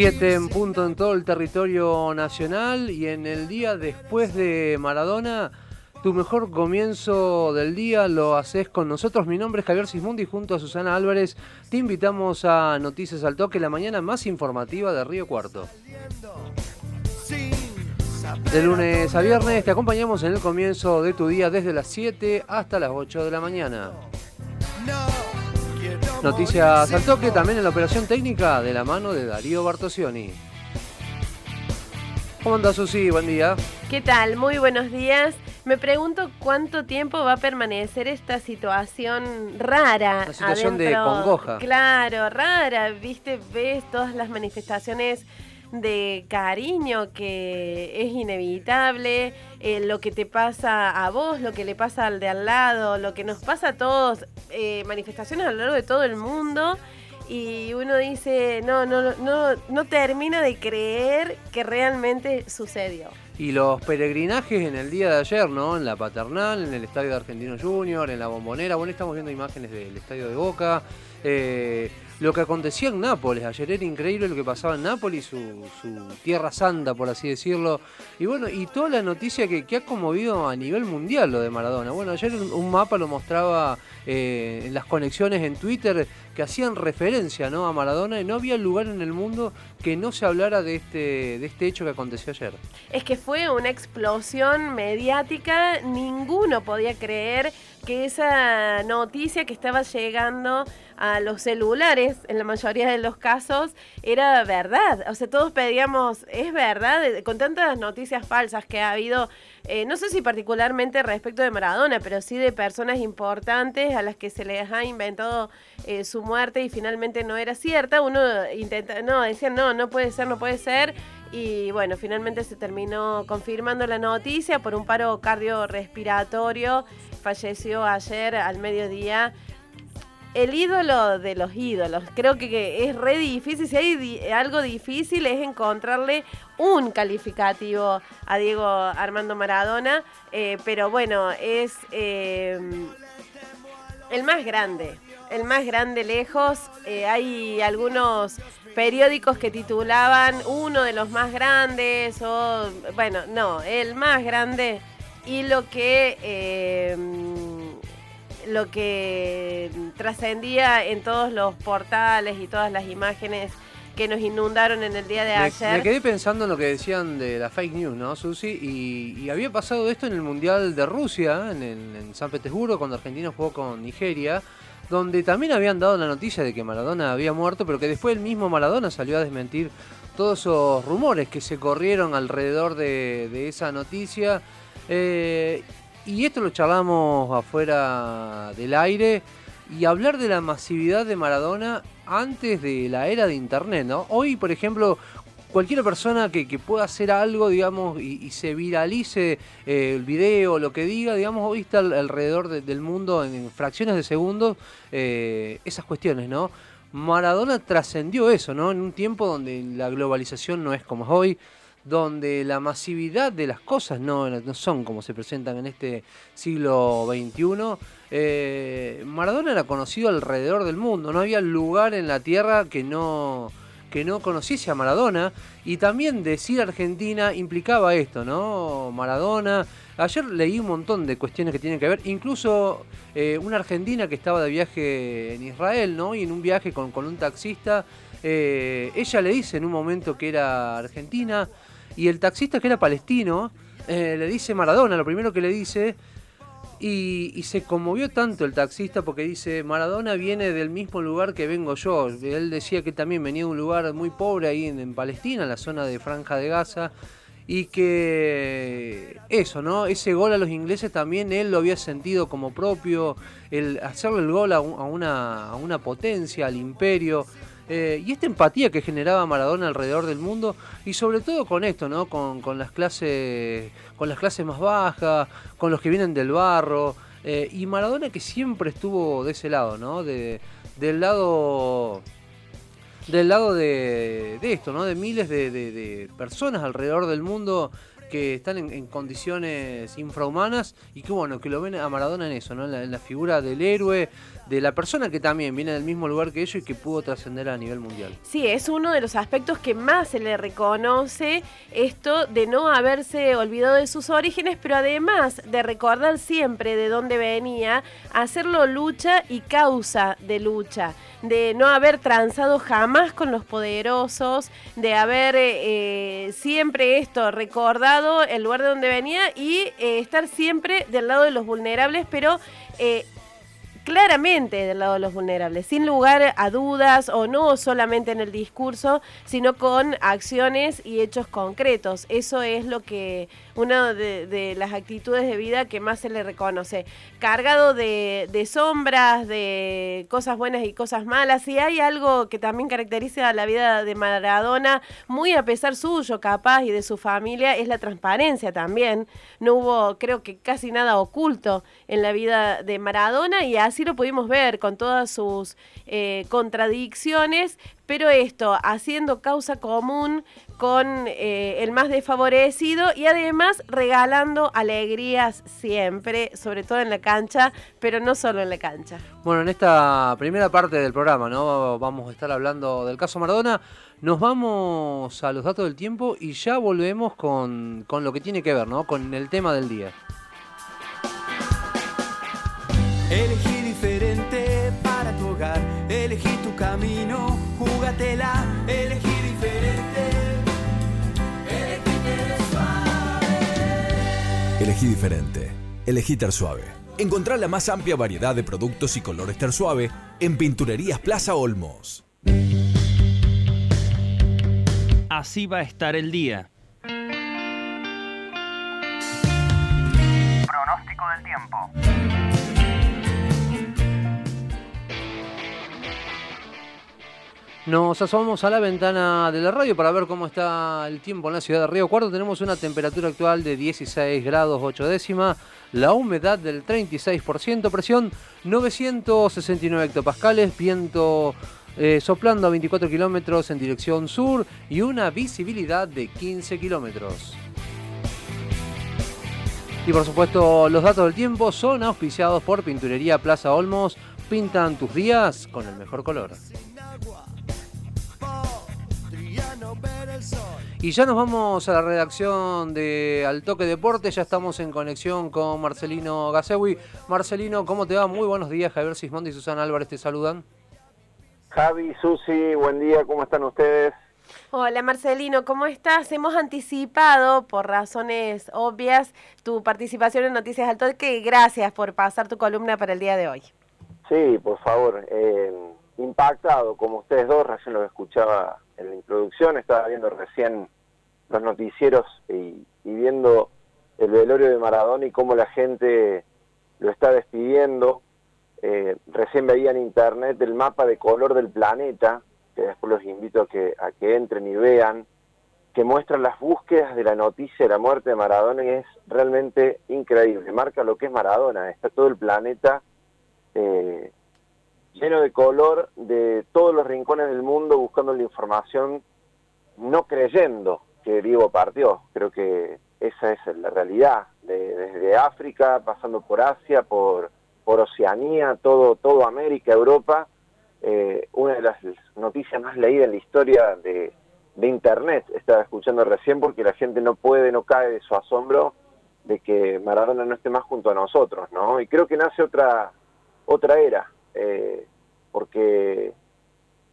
7 en punto en todo el territorio nacional y en el día después de Maradona, tu mejor comienzo del día lo haces con nosotros. Mi nombre es Javier Sismundi junto a Susana Álvarez. Te invitamos a Noticias al Toque, la mañana más informativa de Río Cuarto. De lunes a viernes te acompañamos en el comienzo de tu día desde las 7 hasta las 8 de la mañana. Noticias al toque también en la operación técnica de la mano de Darío Bartosioni. ¿Cómo anda Susi? Buen día. ¿Qué tal? Muy buenos días. Me pregunto cuánto tiempo va a permanecer esta situación rara. Una situación de congoja. Claro, rara. Viste, ves todas las manifestaciones de cariño que es inevitable, eh, lo que te pasa a vos, lo que le pasa al de al lado, lo que nos pasa a todos, eh, manifestaciones a lo largo de todo el mundo. Y uno dice, no, no, no, no termina de creer que realmente sucedió. Y los peregrinajes en el día de ayer, ¿no? En la Paternal, en el Estadio de Argentino Junior, en la Bombonera. Bueno, estamos viendo imágenes del Estadio de Boca. Eh, lo que acontecía en Nápoles, ayer era increíble lo que pasaba en Nápoles, su, su tierra santa, por así decirlo. Y bueno, y toda la noticia que, que ha conmovido a nivel mundial lo de Maradona. Bueno, ayer un, un mapa lo mostraba eh, en las conexiones en Twitter que hacían referencia ¿no? a Maradona y no había lugar en el mundo que no se hablara de este, de este hecho que aconteció ayer. Es que fue una explosión mediática, ninguno podía creer que esa noticia que estaba llegando a los celulares, en la mayoría de los casos, era verdad. O sea, todos pedíamos, es verdad, con tantas noticias falsas que ha habido, eh, no sé si particularmente respecto de Maradona, pero sí de personas importantes a las que se les ha inventado eh, su muerte y finalmente no era cierta. Uno intenta, no, decían, no, no puede ser, no puede ser. Y bueno, finalmente se terminó confirmando la noticia por un paro cardiorrespiratorio. Falleció ayer al mediodía el ídolo de los ídolos. Creo que, es re difícil. Si hay algo difícil es encontrarle un calificativo a Diego Armando Maradona. Eh, pero bueno, es eh, el más grande. El más grande lejos. Eh, hay algunos periódicos que titulaban uno de los más grandes o bueno, no, el más grande y lo que eh, lo que trascendía en todos los portales y todas las imágenes que nos inundaron en el día de Me, ayer. me quedé pensando en lo que decían de la fake news, ¿no, Susi? Y, y había pasado esto en el Mundial de Rusia, en, el- en San Petersburgo, cuando Argentina jugó con Nigeria, donde también habían dado la noticia de que Maradona había muerto, pero que después el mismo Maradona salió a desmentir todos esos rumores que se corrieron alrededor de, de esa noticia. Eh, y esto lo charlamos afuera del aire. Y hablar de la masividad de Maradona antes de la era de Internet, ¿no? Hoy, por ejemplo, cualquier persona que, pueda hacer algo, digamos, y, se viralice eh, el video, lo que diga, digamos, hoy está al- alrededor de- del mundo en, en fracciones de segundos eh, esas cuestiones, ¿no? Maradona trascendió eso, ¿no? En un tiempo donde la globalización no es como es hoy, donde la masividad de las cosas no, son como se presentan en este siglo XXI. eh, Maradona era conocido alrededor del mundo, no había lugar en la tierra que no, que no conociese a Maradona. Y también decir Argentina implicaba esto, ¿no? Maradona. Ayer leí un montón de cuestiones que tienen que ver, incluso eh, una argentina que estaba de viaje en Israel, ¿no? Y en un viaje con, con un taxista, eh, ella le dice en un momento que era argentina, y el taxista que era palestino, eh, le dice Maradona, lo primero que le dice, y, se conmovió tanto el taxista porque dice, Maradona viene del mismo lugar que vengo yo. Él decía que también venía de un lugar muy pobre ahí en, Palestina, la zona de Franja de Gaza. Y que eso, ¿no? Ese gol a los ingleses también él lo había sentido como propio, el hacerle el gol a una, a una potencia, al imperio. Eh, y esta empatía que generaba Maradona alrededor del mundo y sobre todo con esto, ¿no? Con, las clases con las clases más bajas, con los que vienen del barro eh, y Maradona que siempre estuvo de ese lado, ¿no? De, del lado del lado de, esto, ¿no? De miles de personas alrededor del mundo que están en, condiciones infrahumanas y que bueno, que lo ven a Maradona en eso, ¿no? En la, figura del héroe, de la persona que también viene del mismo lugar que ellos y que pudo trascender a nivel mundial. Sí, es uno de los aspectos que más se le reconoce esto de no haberse olvidado de sus orígenes, pero además de recordar siempre de dónde venía, hacerlo lucha y causa de lucha, de no haber transado jamás con los poderosos, de haber eh, siempre esto recordado el lugar de donde venía y eh, estar siempre del lado de los vulnerables, pero eh, claramente del lado de los vulnerables, sin lugar a dudas o no solamente en el discurso, sino con acciones y hechos concretos. Eso es lo que una de, las actitudes de vida que más se le reconoce. Cargado de, sombras, de cosas buenas y cosas malas. Y hay algo que también caracteriza a la vida de Maradona, muy a pesar suyo, capaz, y de su familia, es la transparencia también. No hubo, creo que casi nada oculto en la vida de Maradona y así lo pudimos ver con todas sus eh, contradicciones, pero esto, haciendo causa común con eh, el más desfavorecido y además regalando alegrías siempre, sobre todo en la cancha, pero no solo en la cancha. Bueno, en esta primera parte del programa, ¿no? Vamos a estar hablando del caso Maradona. Nos vamos a los datos del tiempo y ya volvemos con, con lo que tiene que ver, ¿no? Con el tema del día. Elegí diferente para tu hogar, elegí tu camino, júgatela, elegí Elegí diferente, elegí Ter Suave. Encontrá la más amplia variedad de productos y colores Ter Suave en Pinturerías Plaza Olmos. Así va a estar el día. Pronóstico del tiempo. Nos asomamos a la ventana de la radio para ver cómo está el tiempo en la ciudad de Río Cuarto. Tenemos una temperatura actual de 16 grados 8 décimas, la humedad del 36%, presión 969 hectopascales, viento eh, soplando a 24 kilómetros en dirección sur y una visibilidad de 15 kilómetros. Y por supuesto, los datos del tiempo son auspiciados por Pinturería Plaza Olmos. Pintan tus días con el mejor color. Y ya nos vamos a la redacción de Al Toque Deporte, ya estamos en conexión con Marcelino Gasewi. Marcelino, ¿cómo te va? Muy buenos días, Javier Sismondi y Susana Álvarez te saludan. Javi, Susi, buen día, ¿cómo están ustedes? Hola Marcelino, ¿cómo estás? Hemos anticipado, por razones obvias, tu participación en Noticias al Toque. Gracias por pasar tu columna para el día de hoy. Sí, por favor. Eh, impactado, como ustedes dos, recién lo escuchaba en la introducción, estaba viendo recién los noticieros y, viendo el velorio de Maradona y cómo la gente lo está despidiendo. Eh, recién veía en internet el mapa de color del planeta, que después los invito a que, a que entren y vean, que muestra las búsquedas de la noticia de la muerte de Maradona y es realmente increíble. Marca lo que es Maradona, está todo el planeta eh, lleno de color de todos los rincones del mundo buscando la información, no creyendo que Diego partió. Creo que esa es la realidad, desde África, pasando por Asia, por, por Oceanía, todo, todo América, Europa. Eh, una de las noticias más leídas en la historia de, de Internet, estaba escuchando recién, porque la gente no puede, no cae de su asombro de que Maradona no esté más junto a nosotros, ¿no? Y creo que nace otra, otra era, eh, porque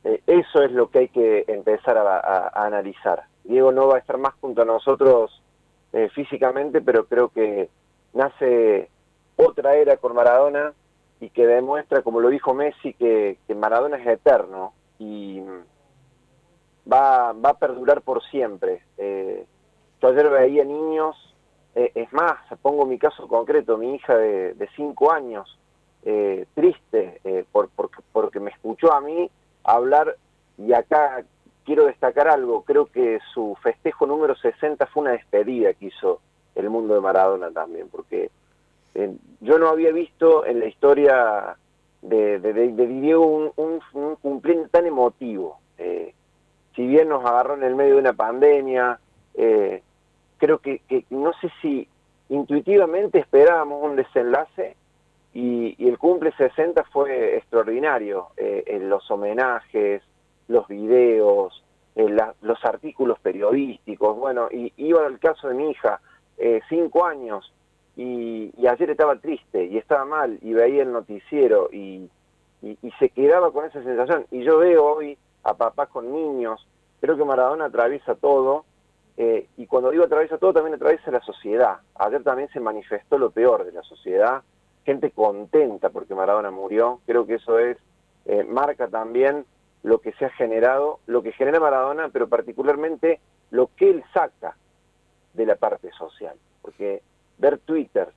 eh, eso es lo que hay que empezar a, analizar. Diego no va a estar más junto a nosotros eh, físicamente, pero creo que nace otra era con Maradona y que demuestra, como lo dijo Messi, que, Maradona es eterno y va, a perdurar por siempre. yo ayer veía niños, es más, pongo mi caso concreto, mi hija de cinco años, eh, triste eh, por, porque me escuchó a mí hablar y acá quiero destacar algo, creo que su festejo número 60 fue una despedida que hizo el mundo de Maradona también, porque eh, yo no había visto en la historia de, de, Diego un, un, cumpleaños tan emotivo. si bien nos agarró en el medio de una pandemia, creo que no sé si intuitivamente esperábamos un desenlace y, el cumple 60 fue extraordinario. Eh, en los homenajes, los videos, los artículos periodísticos, bueno, y iba al caso de mi hija, eh, cinco años, y, ayer estaba triste y estaba mal y veía el noticiero y se quedaba con esa sensación. Y yo veo hoy a papás con niños, creo que Maradona atraviesa todo, eh, y cuando digo atraviesa todo, también atraviesa la sociedad. Ayer también se manifestó lo peor de la sociedad, gente contenta porque Maradona murió, creo que eso es, eh, marca también lo que se ha generado, lo que genera Maradona, pero particularmente lo que él saca de la parte social. Porque ver Twitter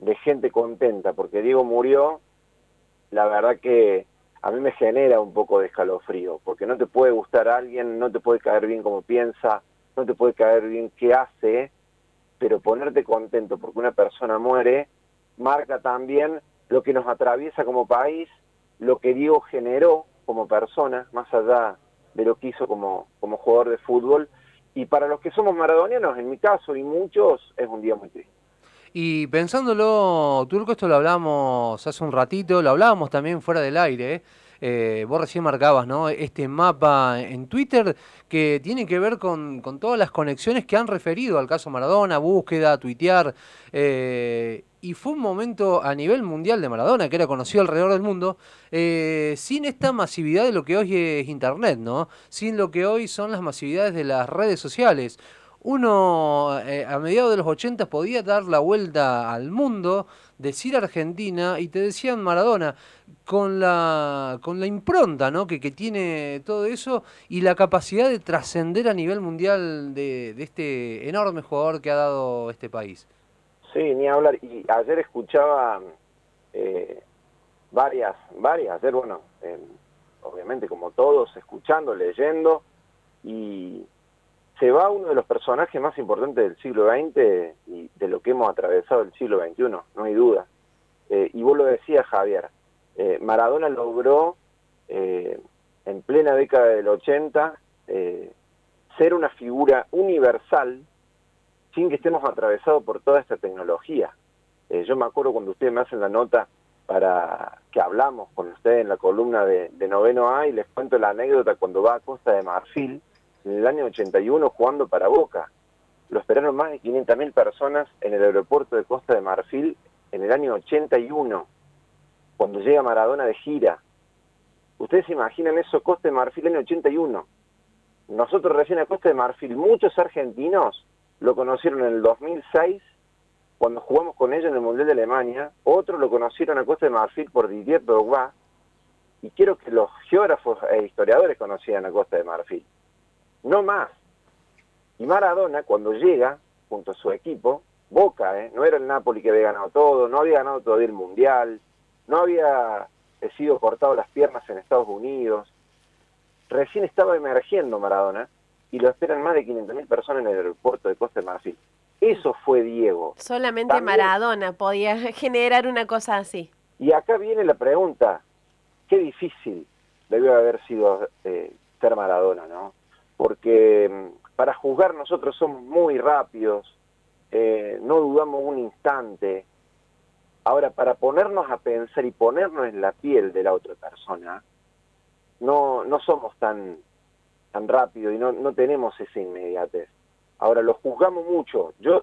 de gente contenta porque Diego murió, la verdad que a mí me genera un poco de escalofrío, porque no te puede gustar a alguien, no te puede caer bien como piensa, no te puede caer bien qué hace, pero ponerte contento porque una persona muere marca también lo que nos atraviesa como país, lo que Diego generó como persona, más allá de lo que hizo como, como jugador de fútbol. Y para los que somos maradonianos, en mi caso y muchos, es un día muy triste. Y pensándolo, Turco, esto lo hablamos hace un ratito, lo hablábamos también fuera del aire. ¿eh? Eh, vos recién marcabas ¿no? este mapa en Twitter que tiene que ver con, todas las conexiones que han referido al caso Maradona, búsqueda, tuitear. eh, y fue un momento a nivel mundial de Maradona, que era conocido alrededor del mundo, eh, sin esta masividad de lo que hoy es Internet, ¿no? Sin lo que hoy son las masividades de las redes sociales. Uno a mediados de los 80 podía dar la vuelta al mundo, decir Argentina y te decían Maradona, con la, con la impronta ¿no? que, que tiene todo eso y la capacidad de trascender a nivel mundial de, de este enorme jugador que ha dado este país. Sí, ni hablar. Y ayer escuchaba eh, varias, varias, ayer, bueno, obviamente como todos, escuchando, leyendo, y se va uno de los personajes más importantes del siglo XX y de lo que hemos atravesado el siglo XXI, no hay duda. Eh, y vos lo decías, Javier, eh, Maradona logró eh, en plena década del 80 eh, ser una figura universal sin que estemos atravesados por toda esta tecnología. Yo me acuerdo cuando ustedes me hacen la nota para que hablamos con ustedes en la columna de, de Noveno A y les cuento la anécdota cuando va a Costa de Marfil en el año 81 jugando para Boca. Lo esperaron más de 500.000 personas en el aeropuerto de Costa de Marfil en el año 81, cuando llega Maradona de gira. Ustedes se imaginan eso, Costa de Marfil año 81. Nosotros recién a Costa de Marfil, muchos argentinos lo conocieron en el 2006 cuando jugamos con ellos en el Mundial de Alemania, otros lo conocieron a Costa de Marfil por Didier Drogba, y quiero que los geógrafos e historiadores conocieran a Costa de Marfil. No más. Y Maradona, cuando llega, junto a su equipo, Boca, ¿eh? no era el Napoli que había ganado todo, no había ganado todavía el Mundial, no había eh, sido cortado las piernas en Estados Unidos, recién estaba emergiendo Maradona, y lo esperan más de 500.000 personas en el aeropuerto de Costa de Marfil. Eso fue Diego. Solamente También- Maradona podía generar una cosa así. Y acá viene la pregunta, qué difícil debió haber sido eh, ser Maradona, ¿no? Porque mm, para juzgar nosotros somos muy rápidos, eh, no dudamos un instante. Ahora, para ponernos a pensar y ponernos en la piel de la otra persona, no, no somos tan, tan rápidos y no, no tenemos esa inmediatez. Ahora, lo juzgamos mucho. Yo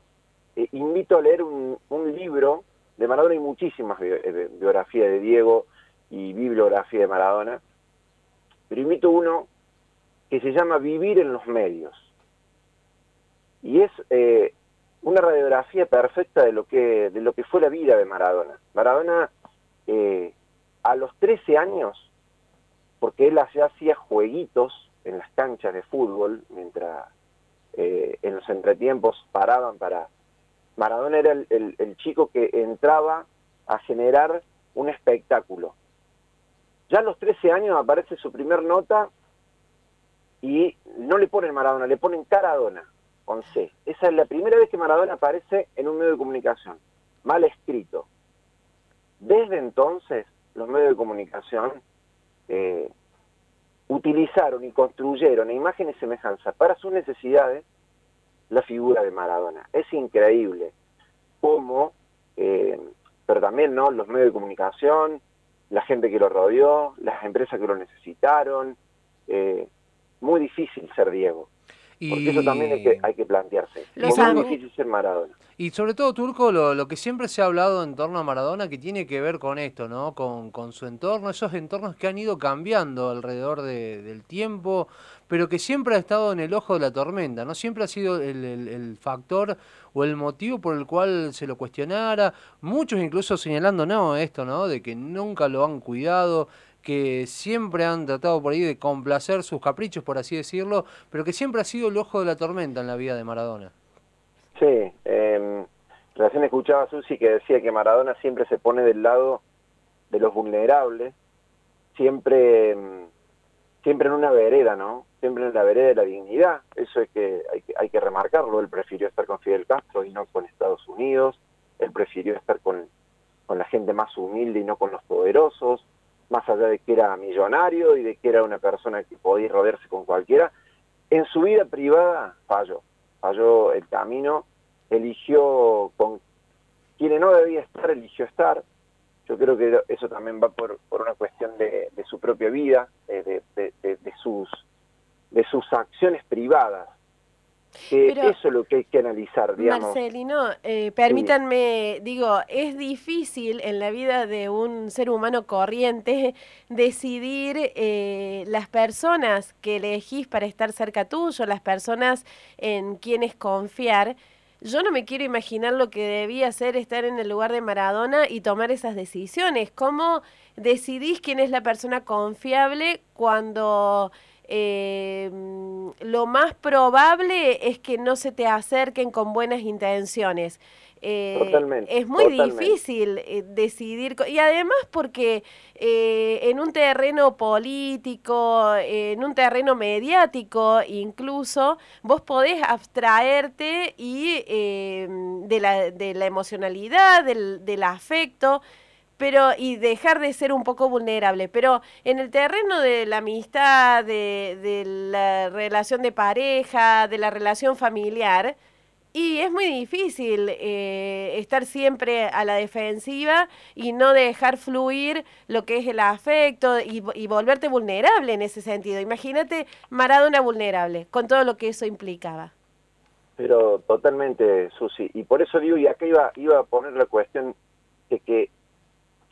eh, invito a leer un, libro de Maradona, hay muchísimas eh, biografías de Diego y bibliografía de Maradona, pero invito uno que se llama Vivir en los medios. Y es eh, una radiografía perfecta de lo que de lo que fue la vida de Maradona. Maradona eh, a los 13 años, porque él hacía jueguitos en las canchas de fútbol, mientras eh, en los entretiempos paraban para... Maradona era el, el- el chico que entraba a generar un espectáculo. Ya a los 13 años aparece su primer nota y no le ponen Maradona, le ponen Caradona, con C. Esa es la primera vez que Maradona aparece en un medio de comunicación, mal escrito. Desde entonces, los medios de comunicación eh, utilizaron y construyeron a imagen y semejanza para sus necesidades la figura de Maradona. Es increíble cómo, eh, pero también no los medios de comunicación, la gente que lo rodeó, las empresas que lo necesitaron, eh, muy difícil ser Diego. Porque eso también hay que, hay que plantearse. Los Es muy difícil ser Maradona. Y sobre todo, Turco, lo, lo que siempre se ha hablado en torno a Maradona, que tiene que ver con esto, ¿no? Con, con su entorno, esos entornos que han ido cambiando alrededor de- del tiempo, pero que siempre ha estado en el ojo de la tormenta, ¿no? Siempre ha sido el, el- el factor o el motivo por el cual se lo cuestionara. Muchos incluso señalando, no, esto, ¿no? De que nunca lo han cuidado, que siempre han tratado por ahí de complacer sus caprichos, por así decirlo, pero que siempre ha sido el ojo de la tormenta en la vida de Maradona. Sí, eh, recién escuchaba a Susi que decía que Maradona siempre se pone del lado de los vulnerables, siempre, mm, siempre en una vereda, ¿no? Siempre en la vereda de la dignidad. Eso es que hay, que hay que remarcarlo. Él prefirió estar con Fidel Castro y no con Estados Unidos. Él prefirió estar con, con la gente más humilde y no con los poderosos. Más allá de que era millonario y de que era una persona que podía rodearse con cualquiera. En su vida privada falló. Falló el camino. Eligió con quienes no debía estar, eligió estar. Yo creo que eso también va por, por una cuestión de, de su propia vida, eh, de, de- sus, de sus acciones privadas. Que Pero- eso es lo que hay que analizar, digamos. Marcelino, eh, permítanme, digo, es difícil en la vida de un ser humano corriente decidir eh, las personas que elegís para estar cerca tuyo, las personas en quienes confiar. Yo no me quiero imaginar lo que debía ser estar en el lugar de Maradona y tomar esas decisiones. ¿Cómo decidís quién es la persona confiable cuando eh, mm, lo más probable es que no se te acerquen con buenas intenciones. Eh, Totalmente, es muy totalmente. difícil eh, decidir, y además porque eh, en un terreno político, en un terreno mediático incluso, vos podés abstraerte y eh, de, la, de la emocionalidad, del, del afecto, pero y dejar de ser un poco vulnerable. Pero en el terreno de la amistad, de, de la relación de pareja, de la relación familiar, y es muy difícil eh, estar siempre a la defensiva y no dejar fluir lo que es el afecto y, y volverte vulnerable en ese sentido. Imagínate Maradona vulnerable, con todo lo que eso implicaba. Pero totalmente, Susi. Y por eso digo, y acá iba, iba a poner la cuestión de que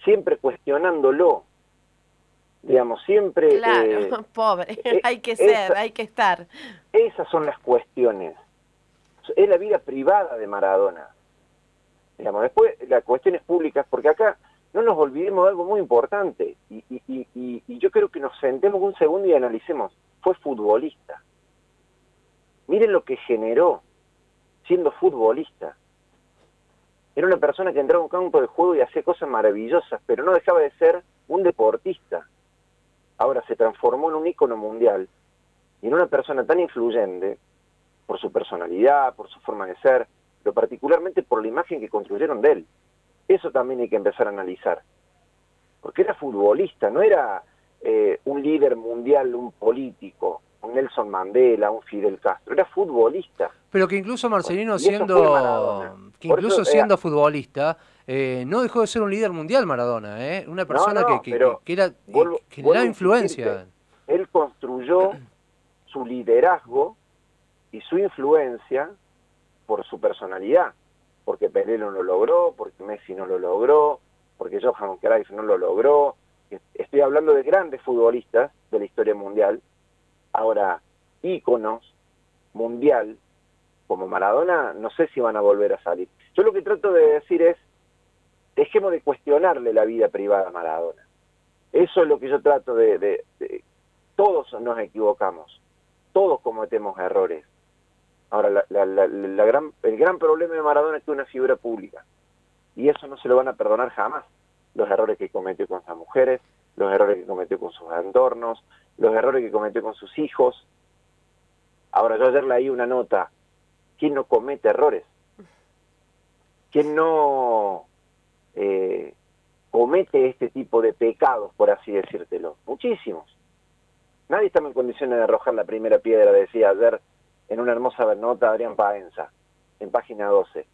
siempre cuestionándolo, digamos, siempre... Claro, eh, pobre, eh, hay que ser, esa- hay que estar. Esas son las cuestiones. Es la vida privada de Maradona. Digamos, después las cuestiones públicas, porque acá no nos olvidemos de algo muy importante, y, y- y- y- y yo creo que nos sentemos un segundo y analicemos. Fue futbolista. Miren lo que generó siendo futbolista. Era una persona que entraba a un campo de juego y hacía cosas maravillosas, pero no dejaba de ser un deportista. Ahora se transformó en un ícono mundial y en una persona tan influyente por su personalidad, por su forma de ser, pero particularmente por la imagen que construyeron de él. Eso también hay que empezar a analizar. Porque era futbolista, no era eh, un líder mundial, un político, un Nelson Mandela, un Fidel Castro, era futbolista. Pero que incluso Marcelino siendo que Por incluso eso, eh, siendo futbolista eh, no dejó de ser un líder mundial Maradona, ¿eh? Una persona no, que, que- era eh, vuelvo- que vuelvo generaba a influencia. Él construyó su liderazgo y su influencia por su personalidad, porque Pelé no lo logró, porque Messi no lo logró, porque Johan Cruyff no lo logró. Estoy hablando de grandes futbolistas de la historia mundial. Ahora, íconos mundial como Maradona, no sé si van a volver a salir. Yo lo que trato de decir es, dejemos de cuestionarle la vida privada a Maradona. Eso es lo que yo trato de, Todos nos equivocamos, todos cometemos errores. Ahora, la- gran, el gran problema de Maradona es que es una figura pública. Y eso no se lo van a perdonar jamás. Los errores que cometió con sus mujeres, los errores que cometió con sus entornos, los errores que cometió con sus hijos. Ahora, yo ayer leí una nota. ¿Quién no comete errores? ¿Quién no eh, comete este tipo de pecados, por así decírtelo? Muchísimos. Nadie está en condiciones de arrojar la primera piedra, decía ayer en una hermosa nota Adrián Paenza, en página 12.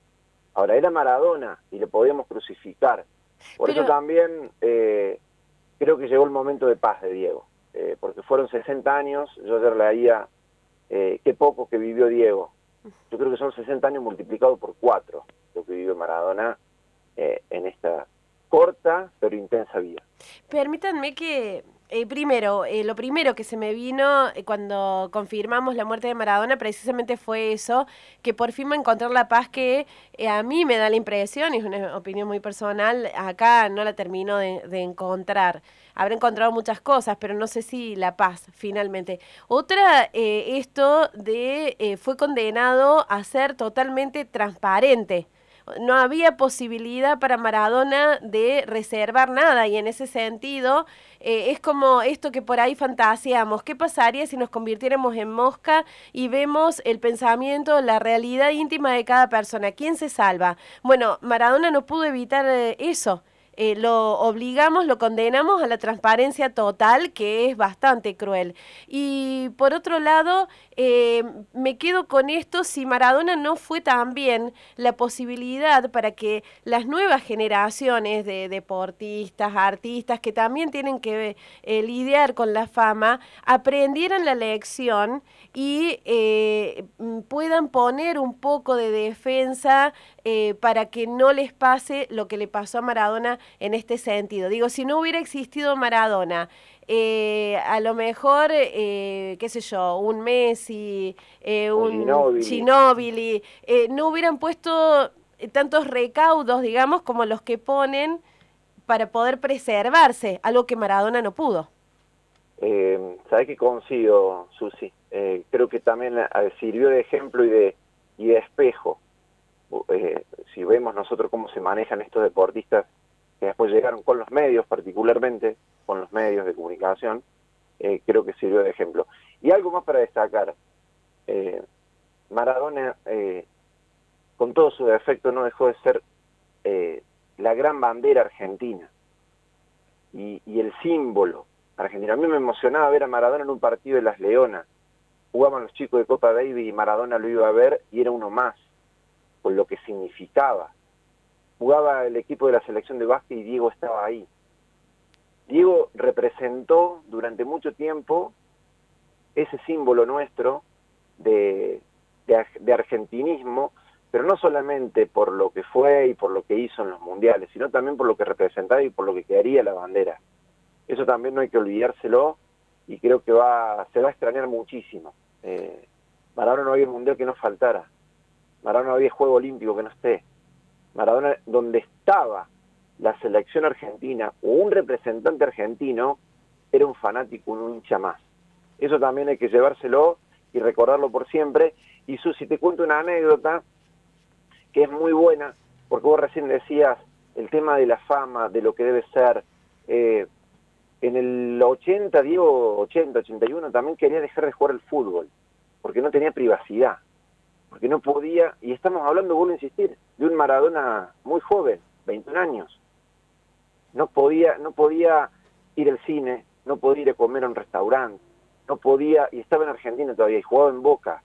Ahora, era Maradona y le podíamos crucificar. Por Pero- eso también eh, creo que llegó el momento de paz de Diego, eh, porque fueron 60 años, yo ayer leía eh, qué poco que vivió Diego. Yo creo que son 60 años multiplicados por 4 lo que vivió Maradona eh, en esta corta pero intensa vida. Permítanme que, eh, primero, eh, lo primero que se me vino eh, cuando confirmamos la muerte de Maradona precisamente fue eso, que por fin a encontrar la paz que eh, a mí me da la impresión, y es una opinión muy personal, acá no la termino de encontrar. Habrá encontrado muchas cosas, pero no sé si la paz finalmente. Otra, eh, esto de, eh, fue condenado a ser totalmente transparente no había posibilidad para Maradona de reservar nada y en ese sentido eh, es como esto que por ahí fantaseamos, ¿qué pasaría si nos convirtiéramos en mosca y vemos el pensamiento, la realidad íntima de cada persona? ¿Quién se salva? Bueno, Maradona no pudo evitar eso. Eh, lo obligamos, lo condenamos a la transparencia total, que es bastante cruel. Y por otro lado, eh, me quedo con esto, si Maradona no fue también la posibilidad para que las nuevas generaciones de deportistas, artistas, que también tienen que eh, lidiar con la fama, aprendieran la lección y mm, puedan poner un poco de defensa eh, para que no les pase lo que le pasó a Maradona en este sentido. Digo, si no hubiera existido Maradona, eh, a lo mejor, eh, qué sé yo, un Messi, eh, Un Ginóbili. No hubieran puesto tantos recaudos, digamos, como los que ponen para poder preservarse, algo que Maradona no pudo. Eh, ¿Sabes qué coincido, Susi? Eh, creo que también eh, sirvió de ejemplo y de, y de espejo. Eh, si vemos nosotros cómo se manejan estos deportistas que después llegaron con los medios, particularmente con los medios de comunicación, eh, creo que sirvió de ejemplo. Y algo más para destacar. Eh, Maradona, con todo su defecto, no dejó de ser la gran bandera argentina y, y el símbolo argentino. A mí me emocionaba ver a Maradona en un partido de Las Leonas. Jugaban los chicos de Copa Davis y Maradona lo iba a ver y era uno más, con lo que significaba. Jugaba el equipo de la selección de básquet y Diego estaba ahí. Diego representó durante mucho tiempo ese símbolo nuestro de, de, ar- de argentinismo, pero no solamente por lo que fue y por lo que hizo en los mundiales, sino también por lo que representaba y por lo que quedaría la bandera. Eso también no hay que olvidárselo y creo que va se va a extrañar muchísimo. Eh, Maradona no había mundial que no faltara. Maradona no había juego olímpico que no esté. Maradona, donde estaba la selección argentina o un representante argentino, era un fanático, un hincha más. Eso también hay que llevárselo y recordarlo por siempre. Y Susi, te cuento una anécdota que es muy buena, porque vos recién decías el tema de la fama, de lo que debe ser. Eh, en el 80, Diego, 80, 81, también quería dejar de jugar al fútbol, porque no tenía privacidad, porque no podía, y estamos hablando, vuelvo a insistir, de un Maradona muy joven, 21 años. No podía, no podía ir al cine, no podía ir a comer a un restaurante, no podía, y estaba en Argentina todavía, y jugaba en Boca.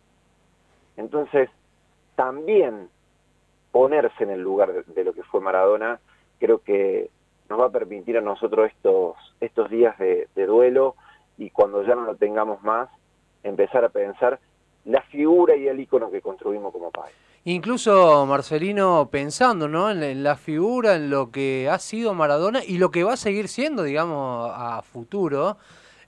Entonces, también ponerse en el lugar de, lo que fue Maradona, creo que nos va a permitir a nosotros estos, estos días de duelo y cuando ya no lo tengamos más, empezar a pensar la figura y el ícono que construimos como país. Incluso Marcelino pensando ¿no? en la figura, en lo que ha sido Maradona y lo que va a seguir siendo, digamos, a futuro.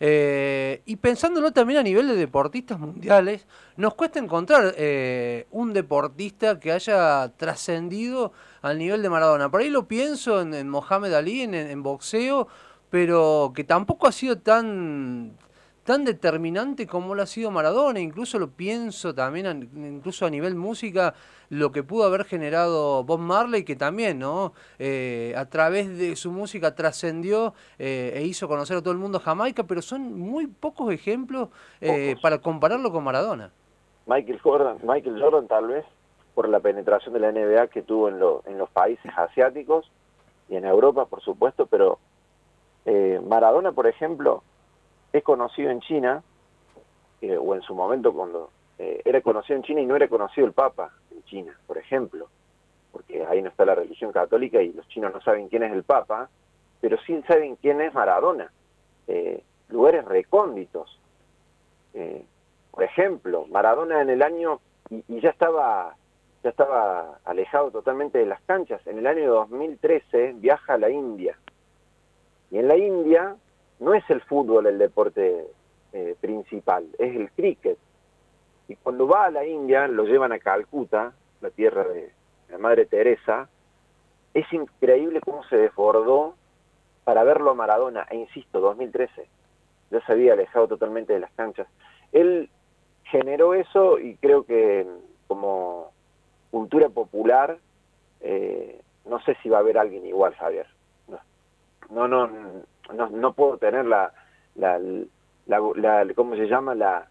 eh, y pensándolo también a nivel de deportistas mundiales, nos cuesta encontrar eh, un deportista que haya trascendido al nivel de Maradona. Por ahí lo pienso en, en Mohamed Ali, en, en boxeo, pero que tampoco ha sido tan tan determinante como lo ha sido Maradona, incluso lo pienso también, a- incluso a nivel música, lo que pudo haber generado Bob Marley, que también, ¿no? Eh, a través de su música trascendió eh, e hizo conocer a todo el mundo Jamaica, pero son muy pocos ejemplos eh, Pocos. para compararlo con Maradona. Michael Jordan, Michael Jordan tal vez, por la penetración de la NBA que tuvo en, lo- en los países asiáticos y en Europa, por supuesto, pero eh, Maradona, por ejemplo, es conocido en China, eh, o en su momento cuando eh, era conocido en China y no era conocido el Papa en China, por ejemplo, porque ahí no está la religión católica y los chinos no saben quién es el Papa, pero sí saben quién es Maradona. Eh, lugares recónditos. Por ejemplo, Maradona en el año, y, y ya estaba ya estaba alejado totalmente de las canchas. En el año 2013 viaja a la India. Y en la India no es el fútbol el deporte eh, principal, es el cricket. Y cuando va a la India, lo llevan a Calcuta, la tierra de la Madre Teresa, es increíble cómo se desbordó para verlo a Maradona, e insisto, 2013. Ya se había alejado totalmente de las canchas. Él generó eso y creo que como cultura popular, eh, no sé si va a haber alguien igual, Javier. No, no, no, no puedo tener la, la, la, la, ¿cómo se llama? La,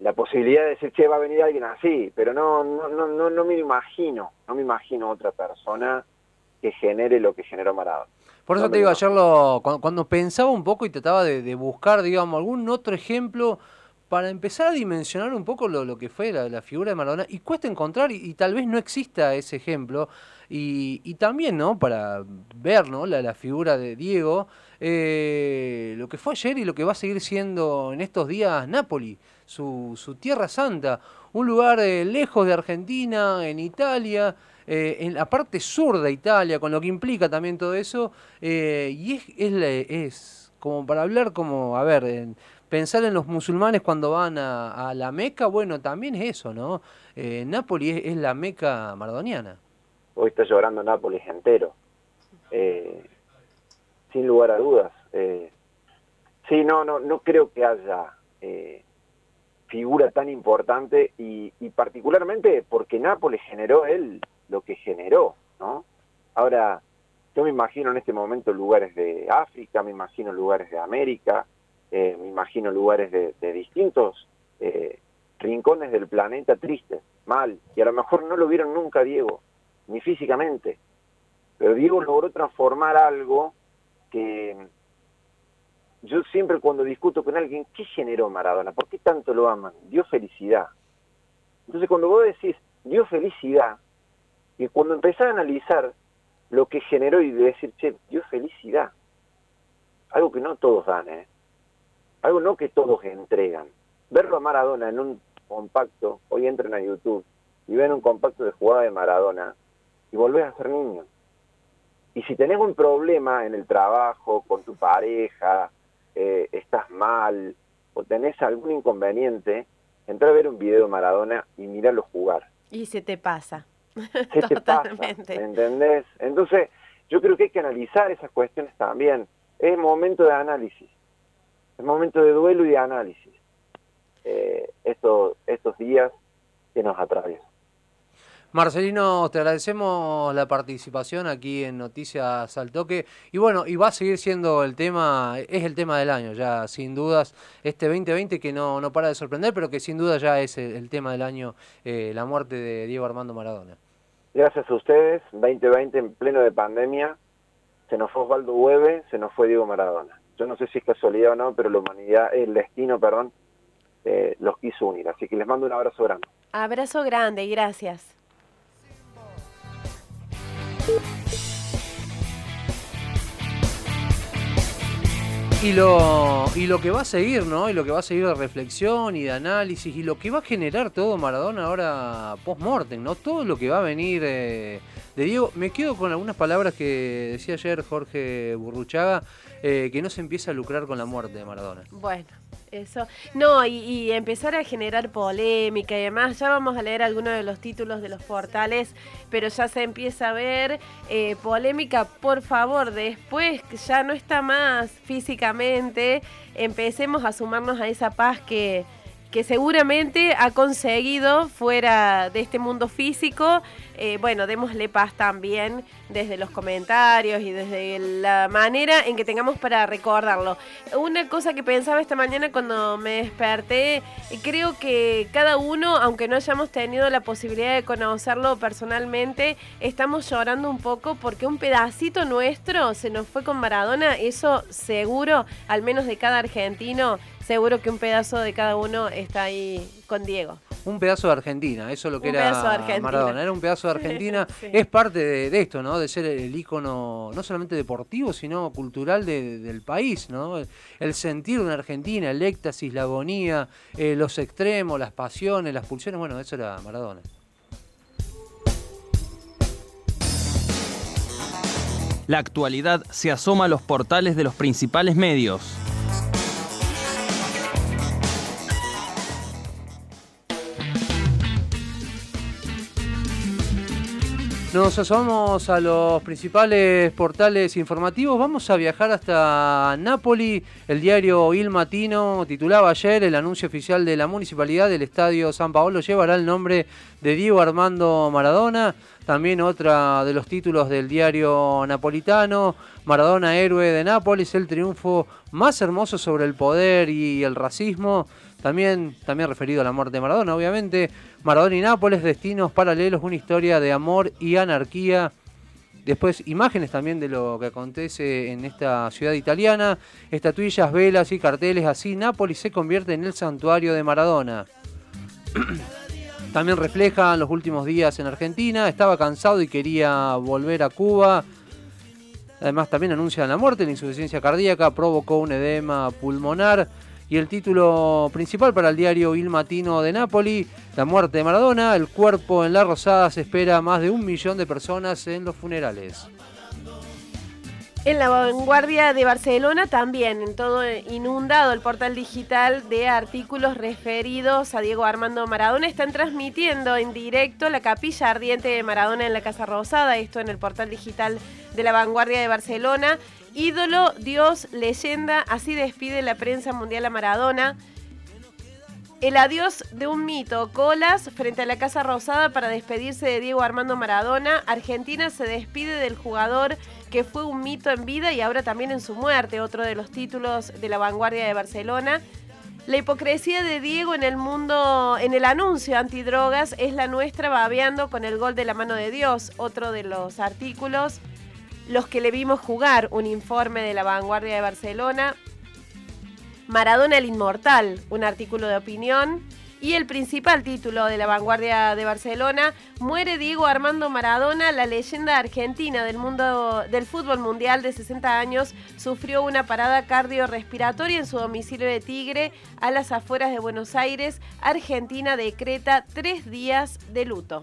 la posibilidad de decir, che, va a venir alguien así, pero no, no, no, no, no me imagino, no me imagino otra persona que genere lo que generó Maradona. Por eso No te digo, ayer lo, cuando, cuando pensaba un poco y trataba de, de buscar, digamos, algún otro ejemplo para empezar a dimensionar un poco lo, lo que fue la, la figura de Maradona, y cuesta encontrar, y, tal vez no exista ese ejemplo, y, y también, ¿no? Para ver, ¿no? La, la figura de Diego, eh, lo que fue ayer y lo que va a seguir siendo en estos días Nápoli, su, su tierra santa, un lugar eh, lejos de Argentina, en Italia, eh, en la parte sur de Italia, con lo que implica también todo eso, y es, es, es como para hablar como, a ver, pensar en los musulmanes cuando van a, la Meca, bueno, también es eso, ¿no? Eh, Nápoli es, la Meca maradoniana. Hoy está llorando Nápoles entero. Eh, sin lugar a dudas. Eh, sí, no, no, no creo que haya eh, figura tan importante y, y particularmente porque Nápoles generó él lo que generó, ¿no? Ahora, yo me imagino en este momento lugares de África, me imagino lugares de América, eh, me imagino lugares de, distintos eh, rincones del planeta tristes, mal, y a lo mejor no lo vieron nunca Diego, ni físicamente, pero Diego logró transformar algo que yo siempre cuando discuto con alguien, ¿qué generó Maradona? ¿Por qué tanto lo aman? Dio felicidad. Entonces cuando vos decís, dio felicidad, y cuando empezás a analizar lo que generó y de decir, che, dio felicidad, algo que no todos dan, ¿eh? Algo no que todos entregan. Verlo a Maradona en un compacto, hoy entren a YouTube y ven un compacto de jugada de Maradona y volvés a ser niño. Y si tenés un problema en el trabajo, con tu pareja, eh, estás mal o tenés algún inconveniente, entra a ver un video de Maradona y míralo jugar. Y se te pasa. ¿Qué te pasa? Totalmente. ¿Me entendés? Entonces, yo creo que hay que analizar esas cuestiones también. Es momento de análisis. Es momento de duelo y de análisis. Eh, estos, estos días que nos atraviesan. Marcelino, te agradecemos la participación aquí en Noticias al Toque. Y bueno, y va a seguir siendo el tema, es el tema del año, ya sin dudas, este 2020 que no, no para de sorprender, pero que sin duda ya es el, el tema del año, eh, la muerte de Diego Armando Maradona. Gracias a ustedes, 2020 en pleno de pandemia, se nos fue Osvaldo Hueve, se nos fue Diego Maradona. Yo no sé si es casualidad o no, pero la humanidad, el destino, perdón, eh, los quiso unir. Así que les mando un abrazo grande. Abrazo grande y gracias. Y lo, y lo que va a seguir, ¿no? Y lo que va a seguir de reflexión y de análisis y lo que va a generar todo Maradona ahora post-mortem, ¿no? Todo lo que va a venir eh, de Diego. Me quedo con algunas palabras que decía ayer Jorge Burruchaga, eh, que no se empieza a lucrar con la muerte de Maradona. Bueno, eso. No, y, y empezar a generar polémica y demás. Ya vamos a leer algunos de los títulos de los portales, pero ya se empieza a ver eh, polémica. Por favor, después que ya no está más físicamente, empecemos a sumarnos a esa paz que, que seguramente ha conseguido fuera de este mundo físico. Eh, bueno, démosle paz también desde los comentarios y desde la manera en que tengamos para recordarlo. Una cosa que pensaba esta mañana cuando me desperté, creo que cada uno, aunque no hayamos tenido la posibilidad de conocerlo personalmente, estamos llorando un poco porque un pedacito nuestro se nos fue con Maradona, eso seguro, al menos de cada argentino, seguro que un pedazo de cada uno está ahí con Diego. Un pedazo de Argentina, eso es lo que Un era pedazo de Argentina. Maradona. Era un pedazo de Argentina. Sí. Es parte de, de esto, ¿no? De ser el ícono no solamente deportivo, sino cultural de- del país, ¿no? El, el sentir de una Argentina, el éxtasis, la agonía, eh, los extremos, las pasiones, las pulsiones. Bueno, eso era Maradona. La actualidad se asoma a los portales de los principales medios. Nos asomamos a los principales portales informativos. Vamos a viajar hasta Nápoli. El diario Il Matino titulaba ayer el anuncio oficial de la municipalidad del Estadio San Paolo llevará el nombre de Diego Armando Maradona. También otra de los títulos del diario napolitano, Maradona héroe de Nápoles, el triunfo más hermoso sobre el poder y el racismo. También, también referido a la muerte de Maradona, obviamente. Maradona y Nápoles, destinos paralelos, una historia de amor y anarquía. Después imágenes también de lo que acontece en esta ciudad italiana. Estatuillas, velas y carteles. Así Nápoles se convierte en el santuario de Maradona. También reflejan los últimos días en Argentina. Estaba cansado y quería volver a Cuba. Además también anuncian la muerte, la insuficiencia cardíaca provocó un edema pulmonar. Y el título principal para el diario Il Matino de Nápoli, la muerte de Maradona, el cuerpo en la Rosada, se espera más de un millón de personas en los funerales. En la vanguardia de Barcelona también, en todo inundado el portal digital de artículos referidos a Diego Armando Maradona. Están transmitiendo en directo la capilla ardiente de Maradona en la Casa Rosada, esto en el portal digital de la vanguardia de Barcelona. Ídolo, Dios, leyenda, así despide la prensa mundial a Maradona. El adiós de un mito, colas frente a la Casa Rosada para despedirse de Diego Armando Maradona. Argentina se despide del jugador que fue un mito en vida y ahora también en su muerte, otro de los títulos de la vanguardia de Barcelona. La hipocresía de Diego en el mundo, en el anuncio antidrogas, es la nuestra babeando con el gol de la mano de Dios, otro de los artículos. Los que le vimos jugar, un informe de la vanguardia de Barcelona. Maradona el Inmortal, un artículo de opinión. Y el principal título de la vanguardia de Barcelona, muere Diego Armando Maradona, la leyenda argentina del mundo del fútbol mundial de 60 años, sufrió una parada cardiorrespiratoria en su domicilio de Tigre, a las afueras de Buenos Aires. Argentina decreta tres días de luto.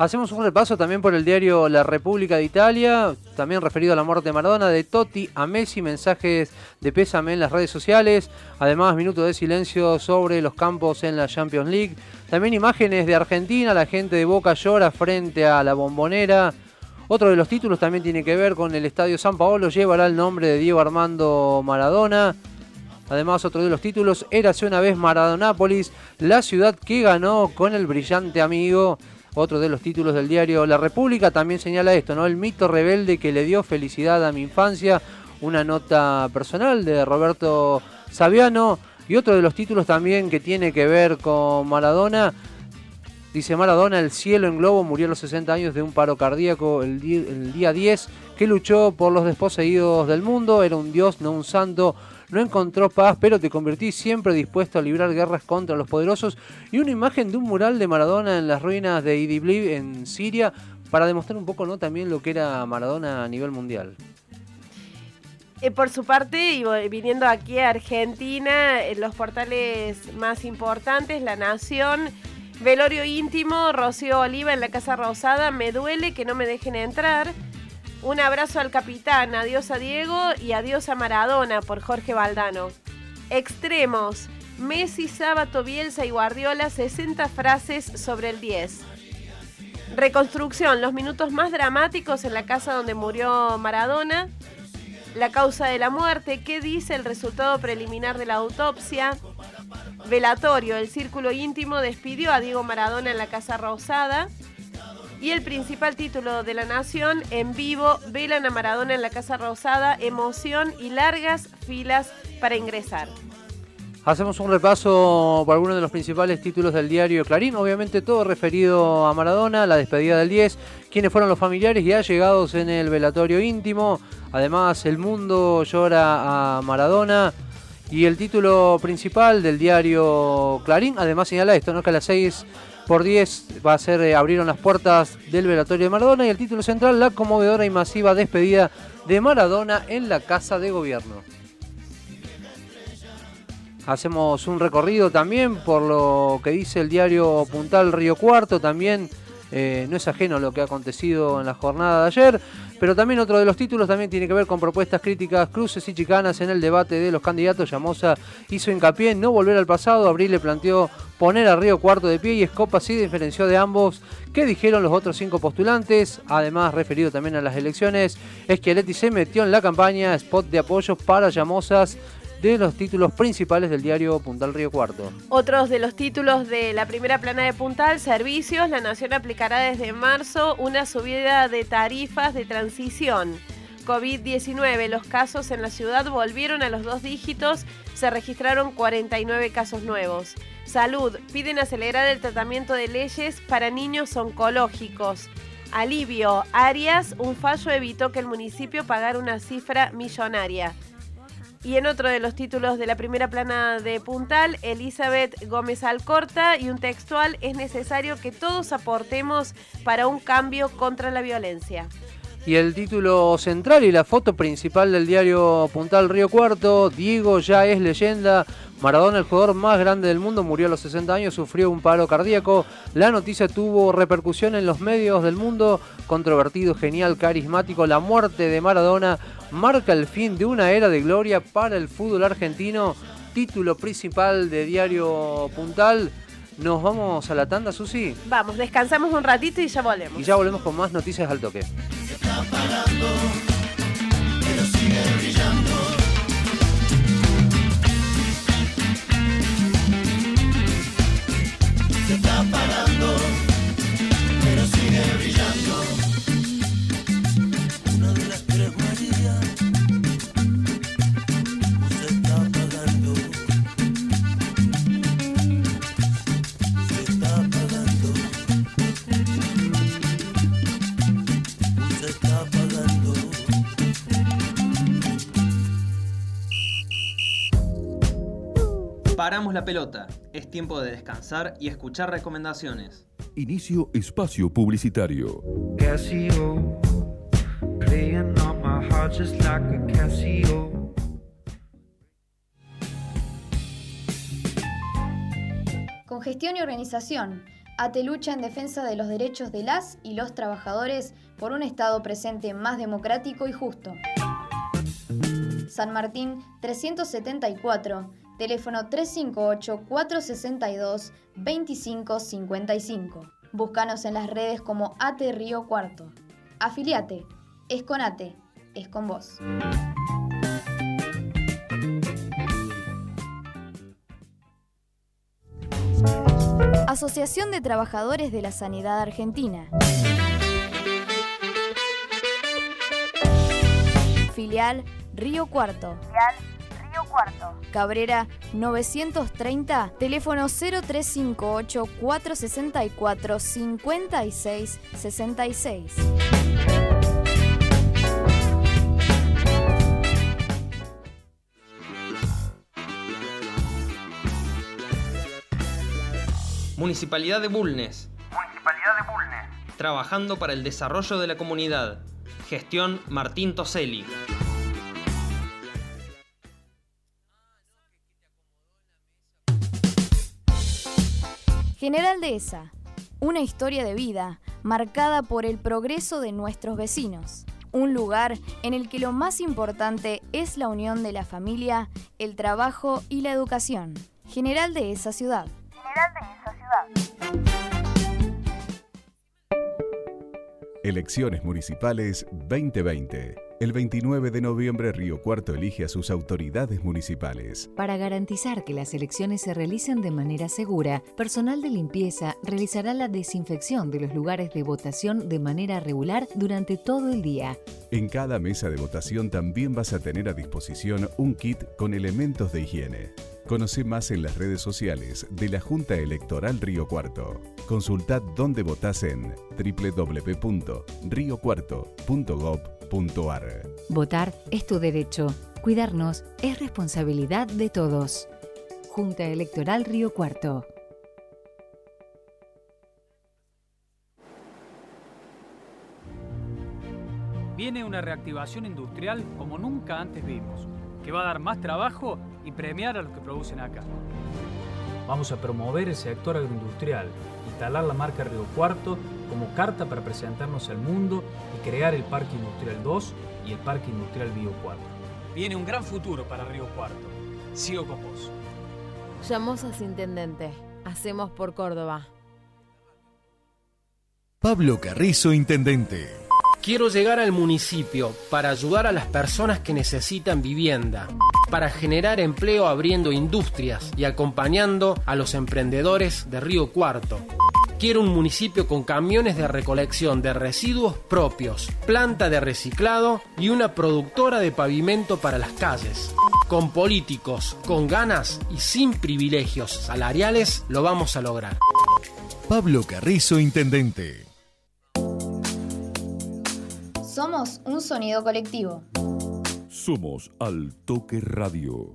Hacemos un repaso también por el diario La República de Italia, también referido a la muerte de Maradona, de Totti a Messi, mensajes de pésame en las redes sociales, además minutos de silencio sobre los campos en la Champions League, también imágenes de Argentina, la gente de Boca llora frente a la bombonera. Otro de los títulos también tiene que ver con el Estadio San Paolo, llevará el nombre de Diego Armando Maradona. Además, otro de los títulos, Érase una vez Maradonápolis, la ciudad que ganó con el brillante amigo. Otro de los títulos del diario La República también señala esto, ¿no? El mito rebelde que le dio felicidad a mi infancia. Una nota personal de Roberto Saviano. Y otro de los títulos también que tiene que ver con Maradona. Dice Maradona, el cielo en globo murió a los 60 años de un paro cardíaco el, día 10, que luchó por los desposeídos del mundo, era un dios, no un santo, no encontró paz, pero te convertí siempre dispuesto a librar guerras contra los poderosos. Y una imagen de un mural de Maradona en las ruinas de Idlib en Siria, para demostrar un poco ¿no? también lo que era Maradona a nivel mundial. Eh, por su parte, viniendo aquí a Argentina, en los portales más importantes, La Nación, Velorio íntimo, Rocío Oliva en la Casa Rosada, me duele que no me dejen entrar. Un abrazo al capitán, adiós a Diego y adiós a Maradona por Jorge Valdano. Extremos, Messi, Sábato, Bielsa y Guardiola, 60 frases sobre el 10. Reconstrucción, los minutos más dramáticos en la casa donde murió Maradona. La causa de la muerte, qué dice el resultado preliminar de la autopsia. Velatorio, el círculo íntimo despidió a Diego Maradona en la Casa Rosada. Y el principal título de la Nación, en vivo, velan a Maradona en la Casa Rosada, emoción y largas filas para ingresar. Hacemos un repaso por algunos de los principales títulos del diario Clarín, obviamente todo referido a Maradona, la despedida del 10, quiénes fueron los familiares y allegados en el velatorio íntimo, además el mundo llora a Maradona Y el título principal del diario Clarín, además señala esto, ¿no? que a las 6 por 10 va a ser, eh, abrieron las puertas del velatorio de Maradona y el título central, la conmovedora y masiva despedida de Maradona en la Casa de Gobierno. Hacemos un recorrido también por lo que dice el diario Puntal Río Cuarto, también eh, no es ajeno a lo que ha acontecido en la jornada de ayer, pero también otro de los títulos también tiene que ver con propuestas críticas, cruces y chicanas en el debate de los candidatos. Llamosa hizo hincapié en no volver al pasado, Abril le planteó poner a Río Cuarto de pie y Escopa sí diferenció de ambos. ¿Qué dijeron los otros cinco postulantes? Además, referido también a las elecciones, Schiaretti se metió en la campaña, spot de apoyo para Llamosas de los títulos principales del diario Puntal Río Cuarto. Otros de los títulos de la primera plana de Puntal, servicios, la Nación aplicará desde marzo una subida de tarifas de transición. COVID-19, los casos en la ciudad volvieron a los dos dígitos, se registraron 49 casos nuevos. Salud, piden acelerar el tratamiento de leyes para niños oncológicos. Alivio, Arias, un fallo evitó que el municipio pagara una cifra millonaria. Y en otro de los títulos de la primera plana de Puntal, Elizabeth Gómez Alcorta y un textual, es necesario que todos aportemos para un cambio contra la violencia. Y el título central y la foto principal del diario Puntal Río Cuarto, Diego ya es leyenda. Maradona, el jugador más grande del mundo, murió a los 60 años, sufrió un paro cardíaco. La noticia tuvo repercusión en los medios del mundo. Controvertido, genial, carismático. La muerte de Maradona marca el fin de una era de gloria para el fútbol argentino. Título principal de Diario Puntal. Nos vamos a la tanda, Susi. Vamos, descansamos un ratito y ya volvemos. Y ya volvemos con más noticias al toque. Una Paramos la pelota. Es tiempo de descansar y escuchar recomendaciones. Inicio espacio publicitario. Casio, playing on my heart just like a Casio. Con gestión y organización, ATE lucha en defensa de los derechos de las y los trabajadores por un Estado presente más democrático y justo. San Martín 374, teléfono 358-462-2555. Búscanos en las redes como ATE Río Cuarto. Afiliate, es con ATE, es con vos. Asociación de Trabajadores de la Sanidad Argentina. Filial Río Cuarto. Cuarto. Cabrera 930, teléfono 0358 464 5666. Municipalidad de Bulnes. Municipalidad de Bulnes. Trabajando para el desarrollo de la comunidad. Gestión Martín Toselli. General Dehesa, una historia de vida marcada por el progreso de nuestros vecinos. Un lugar en el que lo más importante es la unión de la familia, el trabajo y la educación. General de esa ciudad. General de esa ciudad. Elecciones Municipales 2020. El 29 de noviembre Río Cuarto elige a sus autoridades municipales. Para garantizar que las elecciones se realicen de manera segura, personal de limpieza realizará la desinfección de los lugares de votación de manera regular durante todo el día. En cada mesa de votación también vas a tener a disposición un kit con elementos de higiene. Conoce más en las redes sociales de la Junta Electoral Río Cuarto. Consultad dónde votás en Votar es tu derecho. Cuidarnos es responsabilidad de todos. Junta Electoral Río Cuarto. Viene una reactivación industrial como nunca antes vimos, que va a dar más trabajo y premiar a los que producen acá. Vamos a promover el sector agroindustrial, instalar la marca Río Cuarto como carta para presentarnos al mundo crear el Parque Industrial 2 y el Parque Industrial Bio 4. Viene un gran futuro para Río Cuarto. Sigo con vos. Llamosas Intendente. Hacemos por Córdoba. Pablo Carrizo, Intendente. Quiero llegar al municipio para ayudar a las personas que necesitan vivienda, para generar empleo abriendo industrias y acompañando a los emprendedores de Río Cuarto. Quiero un municipio con camiones de recolección de residuos propios, planta de reciclado y una productora de pavimento para las calles. Con políticos, con ganas y sin privilegios salariales lo vamos a lograr. Pablo Carrizo, Intendente. Somos un sonido colectivo. Somos Al Toque Radio.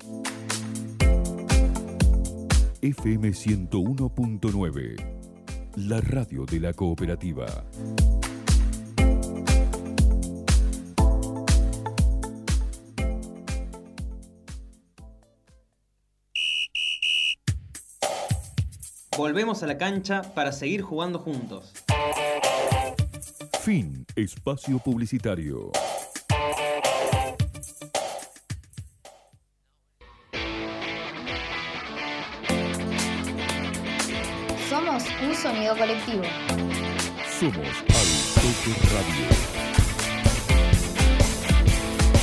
FM 101.9. La radio de la cooperativa. Volvemos a la cancha para seguir jugando juntos. Fin. Espacio publicitario. Sonido colectivo. Somos Al Toque Radio.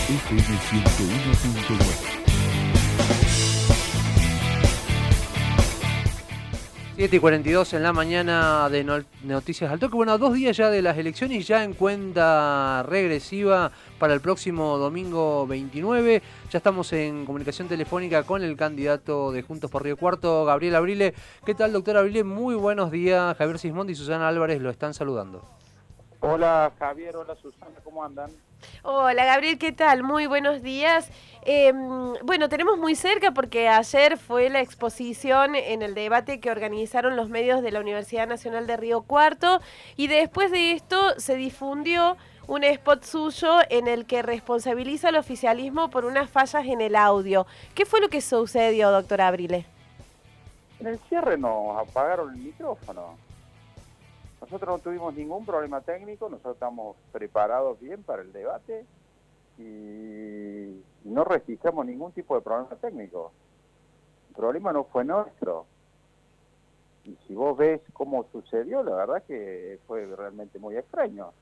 FM 101.9. 7 y 42 en la mañana de no- Noticias al Toque. Bueno, dos días ya de las elecciones ya en cuenta regresiva para el próximo domingo 29. Ya estamos en comunicación telefónica con el candidato de Juntos por Río Cuarto, Gabriel Abrile. ¿Qué tal, doctor Abrile? Muy buenos días. Javier Sismondi y Susana Álvarez lo están saludando. Hola Javier, hola Susana, ¿cómo andan? Hola Gabriel, ¿qué tal? Muy buenos días. Eh, bueno, tenemos muy cerca porque ayer fue la exposición en el debate que organizaron los medios de la Universidad Nacional de Río Cuarto y después de esto se difundió un spot suyo en el que responsabiliza al oficialismo por unas fallas en el audio. ¿Qué fue lo que sucedió, doctor Abrile? En el cierre nos apagaron el micrófono. Nosotros no tuvimos ningún problema técnico, nosotros estamos preparados bien para el debate y no registramos ningún tipo de problema técnico. El problema no fue nuestro. Y si vos ves cómo sucedió, la verdad que fue realmente muy extraño.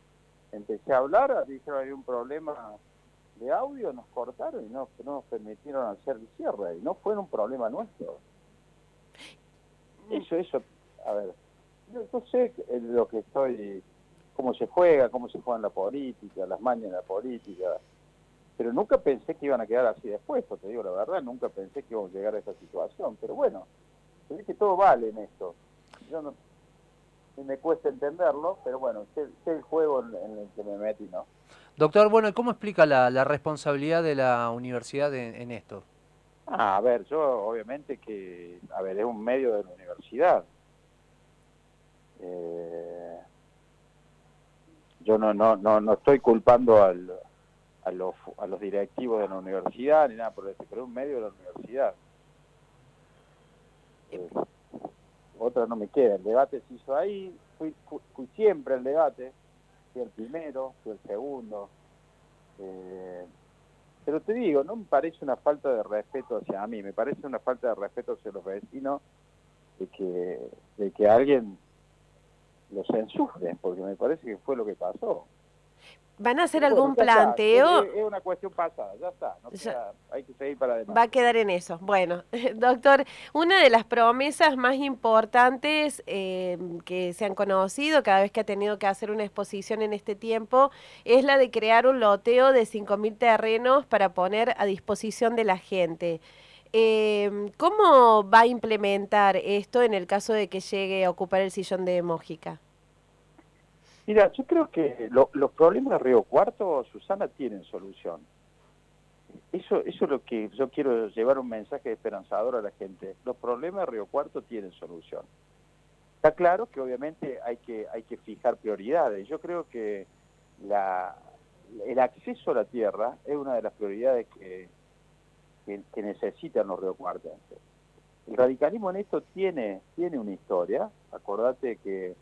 Empecé a hablar, dijeron había un problema de audio, nos cortaron y no, no nos permitieron hacer el cierre. Y no fue un problema nuestro. Eso, eso, a ver, yo, yo sé eh, lo que estoy, cómo se juega, cómo se juega en la política, las mañas de la política, pero nunca pensé que iban a quedar así después, te digo la verdad, nunca pensé que íbamos a llegar a esta situación, pero bueno, ve que todo vale en esto. Yo no, me cuesta entenderlo, pero bueno, sé, sé el juego en, en el que me metí, ¿no? Doctor, bueno, ¿y ¿cómo explica la, la responsabilidad de la universidad en, en esto? Ah, a ver, yo obviamente que, a ver, es un medio de la universidad. Eh, yo no, no, no, no estoy culpando al, a, los, a los directivos de la universidad ni nada por eso, pero es un medio de la universidad. Eh, otra no me queda, el debate se hizo ahí, fui, fui, fui siempre al debate, fui el primero, fui el segundo. Eh, pero te digo, no me parece una falta de respeto hacia mí, me parece una falta de respeto hacia los vecinos de que, de que alguien los censure, porque me parece que fue lo que pasó. ¿Van a hacer algún bueno, ya está, planteo? Es, una cuestión pasada, ya está, no Ya. queda- hay que seguir para adelante. Va a quedar en eso. Bueno, doctor, una de las promesas más importantes eh, que se han conocido cada vez que ha tenido que hacer una exposición en este tiempo es la de crear un loteo de 5.000 terrenos para poner a disposición de la gente. Eh, ¿Cómo va a implementar esto en el caso de que llegue a ocupar el sillón de Mójica? Mira, yo creo que lo- los problemas de Río Cuarto, Susana, tienen solución. eso, eso es lo que yo quiero llevar un mensaje esperanzador a la gente. Los problemas de Río Cuarto tienen solución. Está claro que obviamente hay que, hay que fijar prioridades. Yo creo que la, el acceso a la tierra es una de las prioridades que, que, que necesitan los riocuartenses. El radicalismo en esto tiene, tiene una historia. Acordate que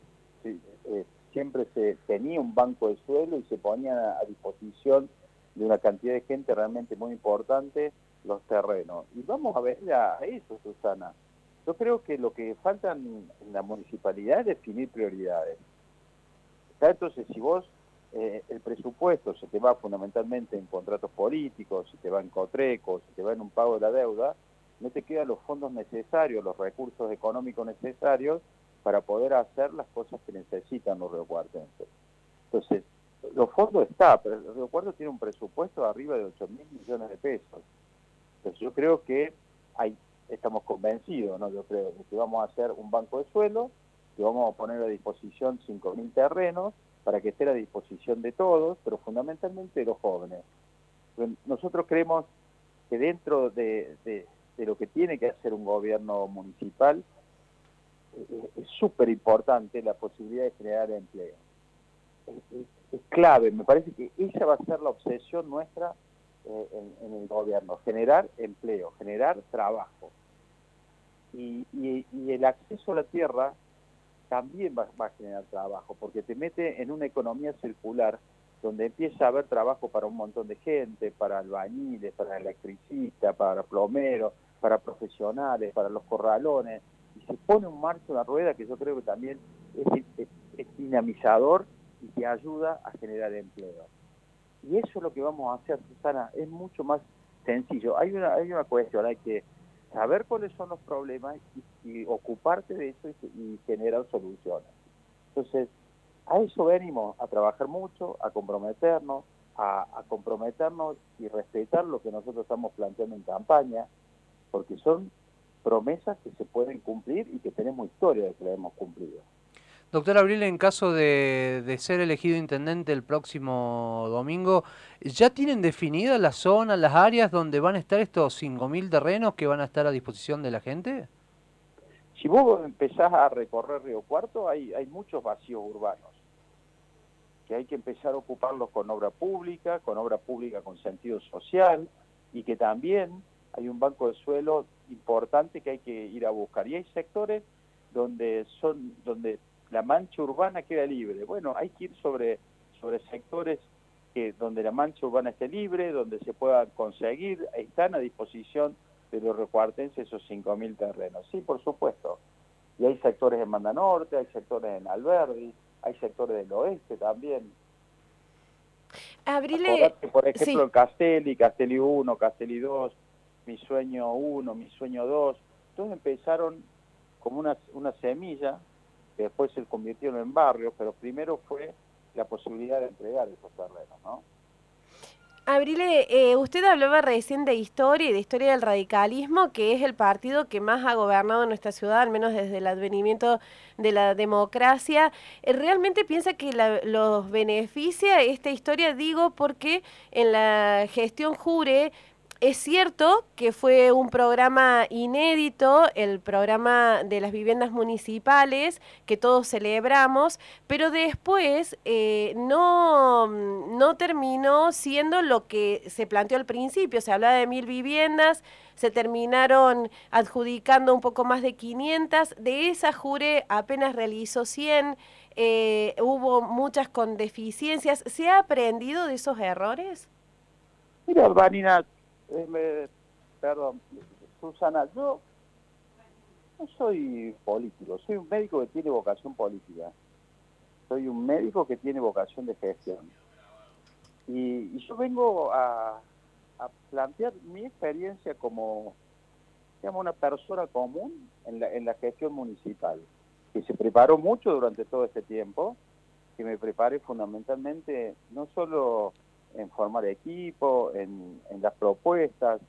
eh, siempre se tenía un banco de suelo y se ponía a disposición de una cantidad de gente realmente muy importante los terrenos. Y vamos a ver a eso, Susana. Yo creo que lo que falta en la municipalidad es definir prioridades. Entonces, si vos eh, el presupuesto se te va fundamentalmente en contratos políticos, se te va en cotrecos, se te va en un pago de la deuda, no te quedan los fondos necesarios, los recursos económicos necesarios para poder hacer las cosas que necesitan los riocuartenses. Entonces, los fondos está, pero el Río Cuarto tiene un presupuesto de arriba de 8 mil millones de pesos. Entonces yo creo que hay, estamos convencidos, ¿no? Yo creo que vamos a hacer un banco de suelo, que vamos a poner a disposición 5 mil terrenos para que esté a disposición de todos, pero fundamentalmente de los jóvenes. Nosotros creemos que dentro de, lo que tiene que hacer un gobierno municipal, eh, es súper importante la posibilidad de generar empleo. Es, clave, me parece que esa va a ser la obsesión nuestra eh, en, en, el gobierno, generar empleo, generar trabajo. Y, y, y, el acceso a la tierra también va, a generar trabajo, porque te mete en una economía circular donde empieza a haber trabajo para un montón de gente, para albañiles, para electricistas, para plomeros, para profesionales, para los corralones, y se pone en marcha una rueda que yo creo que también es, dinamizador y te ayuda a generar empleo. Y eso es lo que vamos a hacer, Susana, es mucho más sencillo. Hay una, hay una cuestión, hay que saber cuáles son los problemas y, y ocuparte de eso y, generar soluciones. Entonces, a eso venimos, a trabajar mucho, a comprometernos, a, a comprometernos y respetar lo que nosotros estamos planteando en campaña, porque son promesas que se pueden cumplir y que tenemos historia de que las hemos cumplido. Doctor Abril, en caso de, de, ser elegido intendente el próximo domingo, ¿ya tienen definidas las zonas, las áreas donde van a estar estos 5.000 terrenos que van a estar a disposición de la gente? Si vos empezás a recorrer Río Cuarto, hay, hay muchos vacíos urbanos, que hay que empezar a ocuparlos con obra pública, con obra pública con sentido social, y que también hay un banco de suelo importante que hay que ir a buscar. Y hay sectores donde son donde la mancha urbana queda libre. Bueno, hay que ir sobre, sobre sectores que donde la mancha urbana esté libre, donde se puedan conseguir, están a disposición de los recuartenses esos 5.000 terrenos. Sí, por supuesto. Y hay sectores en Manda Norte, hay sectores en Alberdi, hay sectores del oeste también. Abrile... Acordate, por ejemplo, sí. Castelli, Castelli 1, Castelli 2, Mi Sueño 1, Mi Sueño 2, todos empezaron como una, una semilla que después se convirtieron en barrios, pero primero fue la posibilidad de entregar esos terrenos, ¿no? Abrile, eh, usted hablaba recién de historia y de historia del radicalismo, que es el partido que más ha gobernado nuestra ciudad, al menos desde el advenimiento de la democracia. Eh, ¿Realmente piensa que la, los beneficia esta historia? Digo porque en la gestión Jure es cierto que fue un programa inédito, el programa de las viviendas municipales, que todos celebramos, pero después eh, no, no terminó siendo lo que se planteó al principio. Se hablaba de mil viviendas, se terminaron adjudicando un poco más de 500. De esa Jure apenas realizó 100. Eh, hubo muchas con deficiencias. ¿Se ha aprendido de esos errores? Mira, Vanina, perdón, Susana, yo no soy político, soy un médico que tiene vocación política. Soy un médico que tiene vocación de gestión. Y, y yo vengo a, a, plantear mi experiencia como digamos, una persona común en la, en la gestión municipal, que se preparó mucho durante todo este tiempo, que me preparé fundamentalmente no solo en formar equipo, en, en, las propuestas.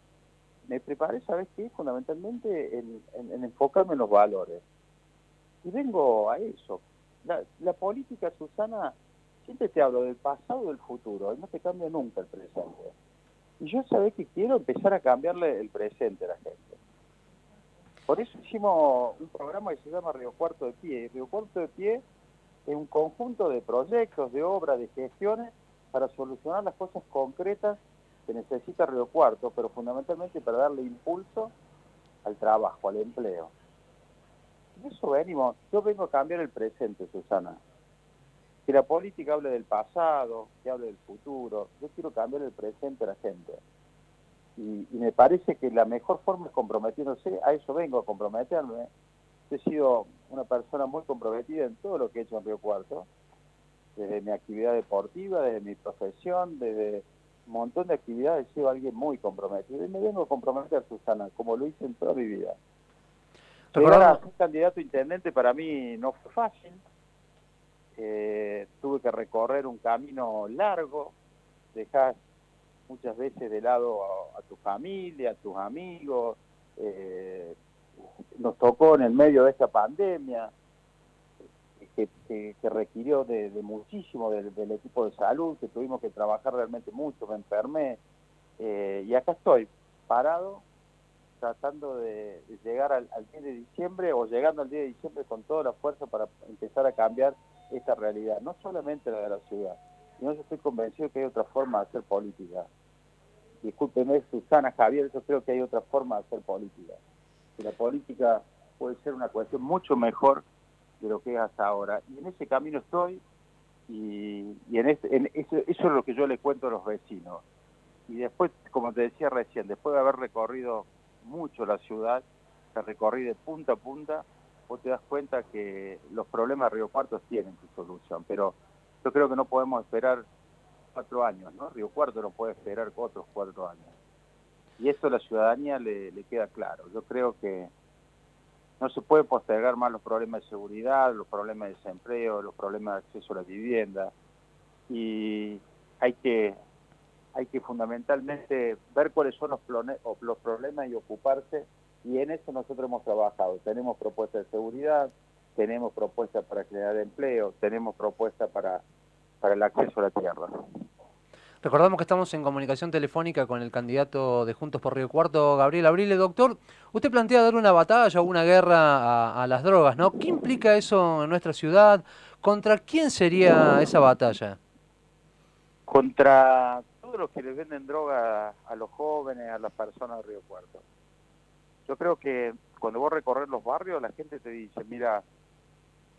Me preparé, ¿sabes qué? Fundamentalmente en, en, en, enfocarme en los valores. Y vengo a eso. La, política, Susana, siempre te hablo del pasado y del futuro, no te cambia nunca el presente. Y yo sabés que quiero empezar a cambiarle el presente a la gente. Por eso hicimos un programa que se llama Río Cuarto de Pie. Y Río Cuarto de Pie es un conjunto de proyectos, de obras, de gestiones para solucionar las cosas concretas que necesita Río Cuarto, pero fundamentalmente para darle impulso al trabajo, al empleo. Y eso venimos, yo vengo a cambiar el presente, Susana. Que la política hable del pasado, que hable del futuro. Yo quiero cambiar el presente a la gente. Y, y me parece que la mejor forma es comprometiéndose, a eso vengo a comprometerme. He sido una persona muy comprometida en todo lo que he hecho en Río Cuarto, desde mi actividad deportiva, desde mi profesión, desde un montón de actividades, he sido alguien muy comprometido. Y me vengo a comprometer, Susana, como lo hice en toda mi vida. Llegar a ser candidato a intendente para mí no fue fácil. Eh, tuve que recorrer un camino largo, dejar muchas veces de lado a, a tu familia, a tus amigos. eh, nos tocó en el medio de esta pandemia que, requirió de, de muchísimo del, equipo de salud, que tuvimos que trabajar realmente mucho, me enfermé. eh, y acá estoy, parado, tratando de, de llegar al, al 10 de diciembre o llegando al 10 de diciembre con toda la fuerza para empezar a cambiar esta realidad, no solamente la de la ciudad, sino yo estoy convencido que hay otra forma de hacer política. Discúlpeme, Susana, Javier, yo creo que hay otra forma de hacer política. Que la política puede ser una cuestión mucho mejor de lo que es hasta ahora. Y en ese camino estoy y, y en, este, en eso, eso es lo que yo le cuento a los vecinos. Y después, como te decía recién, después de haber recorrido mucho la ciudad, que recorrí de punta a punta, vos te das cuenta que los problemas Río Cuarto tienen su solución. Pero yo creo que no podemos esperar cuatro años, ¿no? Río Cuarto no puede esperar otros cuatro años. Y eso a la ciudadanía le queda claro. Yo creo que no se puede postergar más los problemas de seguridad, los problemas de desempleo, los problemas de acceso a la vivienda. Y hay que, hay que fundamentalmente ver cuáles son los, los problemas y ocuparse. Y en eso nosotros hemos trabajado. Tenemos propuestas de seguridad, tenemos propuestas para generar empleo, tenemos propuestas para, para el acceso a la tierra. Recordamos que estamos en comunicación telefónica con el candidato de Juntos por Río Cuarto, Gabriel Abrile. Doctor, usted plantea dar una batalla o una guerra a, las drogas, ¿no? ¿Qué implica eso en nuestra ciudad? ¿Contra quién sería esa batalla? contra todos los que les venden droga a los jóvenes, a las personas de Río Cuarto. Yo creo que cuando vos recorres los barrios, la gente te dice, mira,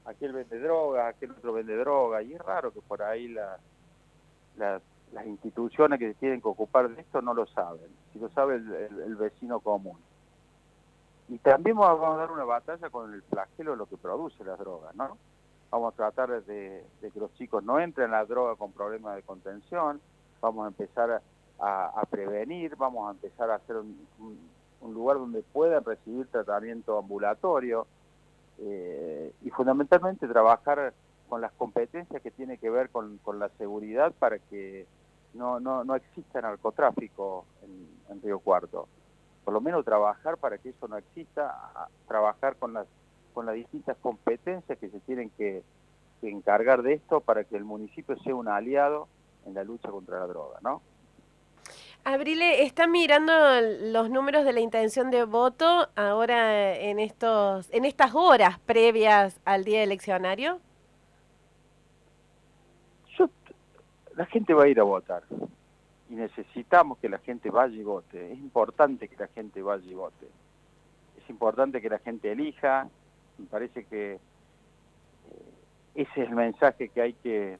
aquel vende droga, aquel otro vende droga, y es raro que por ahí la- la- las instituciones que tienen que ocupar de esto no lo saben, si lo sabe el, vecino común. Y también vamos a dar una batalla con el flagelo de lo que produce las drogas, ¿no? Vamos a tratar de, que los chicos no entren en la droga con problemas de contención, vamos a empezar a, prevenir, vamos a empezar a hacer un, lugar donde puedan recibir tratamiento ambulatorio eh, y fundamentalmente trabajar con las competencias que tiene que ver con la seguridad para que no, no, no exista narcotráfico en, en Río Cuarto. Por lo menos trabajar para que eso no exista, trabajar con las, con las distintas competencias que se tienen que, que encargar de esto para que el municipio sea un aliado en la lucha contra la droga, ¿no? Abrile, ¿está mirando los números de la intención de voto ahora en estos, en estas horas previas al día eleccionario? La gente va a ir a votar y necesitamos que la gente vaya y vote. Es importante que la gente vaya y vote. Es importante que la gente elija. Me parece que eh, ese es el mensaje que hay que,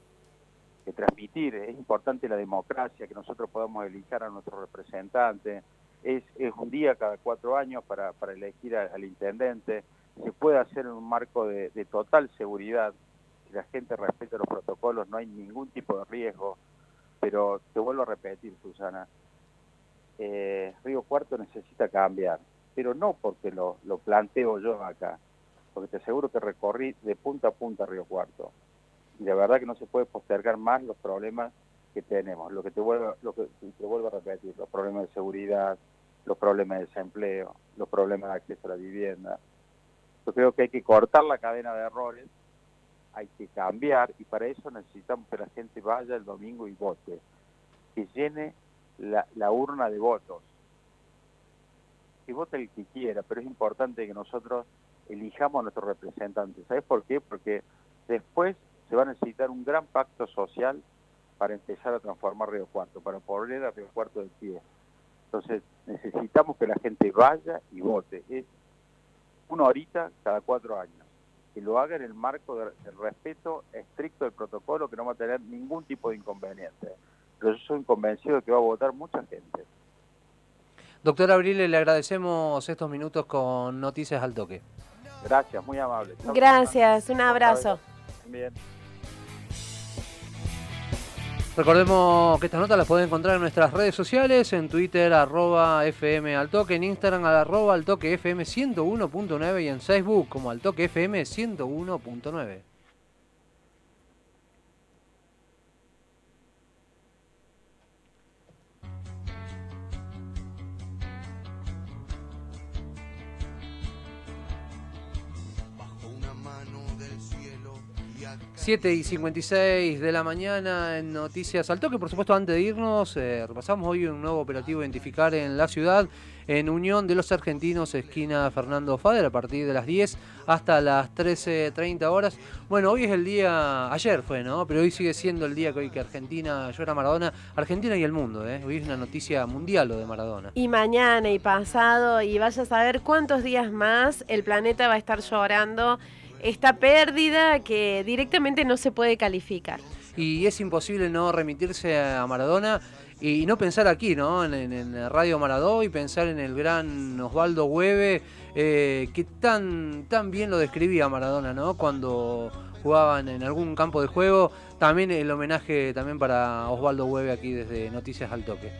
transmitir. Es importante la democracia, que nosotros podamos elegir a nuestros representantes. Es, un día cada cuatro años para, elegir al intendente. Se puede hacer en un marco de total seguridad la gente respeta los protocolos, no hay ningún tipo de riesgo. Pero te vuelvo a repetir, Susana, eh, Río Cuarto necesita cambiar, pero no porque lo, lo planteo yo acá, porque te aseguro que recorrí de punta a punta Río Cuarto. Y la verdad que no se puede postergar más los problemas que tenemos. Lo que te vuelvo, lo que te vuelvo a repetir, los problemas de seguridad, los problemas de desempleo, los problemas de acceso a la vivienda. Yo creo que hay que cortar la cadena de errores hay que cambiar y para eso necesitamos que la gente vaya el domingo y vote, que llene la, urna de votos. Que vote el que quiera, pero es importante que nosotros elijamos a nuestros representantes. ¿Sabes por qué? Porque después se va a necesitar un gran pacto social para empezar a transformar Río Cuarto, para poner a Río Cuarto de pie. Entonces necesitamos que la gente vaya y vote. Es una horita cada cuatro años. Que lo haga en el marco de- del respeto estricto del protocolo, que no va a tener ningún tipo de inconveniente. Pero yo soy convencido de que va a votar mucha gente. Doctor Abril, le agradecemos estos minutos con Noticias al Toque. Gracias, muy amable. Gracias, un abrazo. Bien. Recordemos que estas notas las pueden encontrar en nuestras redes sociales, en Twitter, arroba FM al toque, en Instagram, arroba al toque FM 101.9 y en Facebook como al toque FM 101.9. 7 y 56 de la mañana en Noticias al Toque. Por supuesto, antes de irnos, eh, repasamos hoy un nuevo operativo Identificar en la ciudad, en Unión de los Argentinos, esquina Fernando Fader, a partir de las 10 hasta las 13.30 horas. Bueno, hoy es el día, ayer fue, ¿no? Pero hoy sigue siendo el día que hoy que Argentina llora Maradona, Argentina y el mundo, ¿eh? Hoy es una noticia mundial lo de Maradona. Y mañana y pasado, y vaya a saber cuántos días más el planeta va a estar llorando esta pérdida que directamente no se puede calificar. y es imposible no remitirse a Maradona y no pensar aquí, ¿no? En, Radio Maradó y pensar en el gran Osvaldo Hueve, eh, que tan, tan bien lo describía Maradona, ¿no? Cuando jugaban en algún campo de juego. También el homenaje también para Osvaldo Hueve aquí desde Noticias al Toque.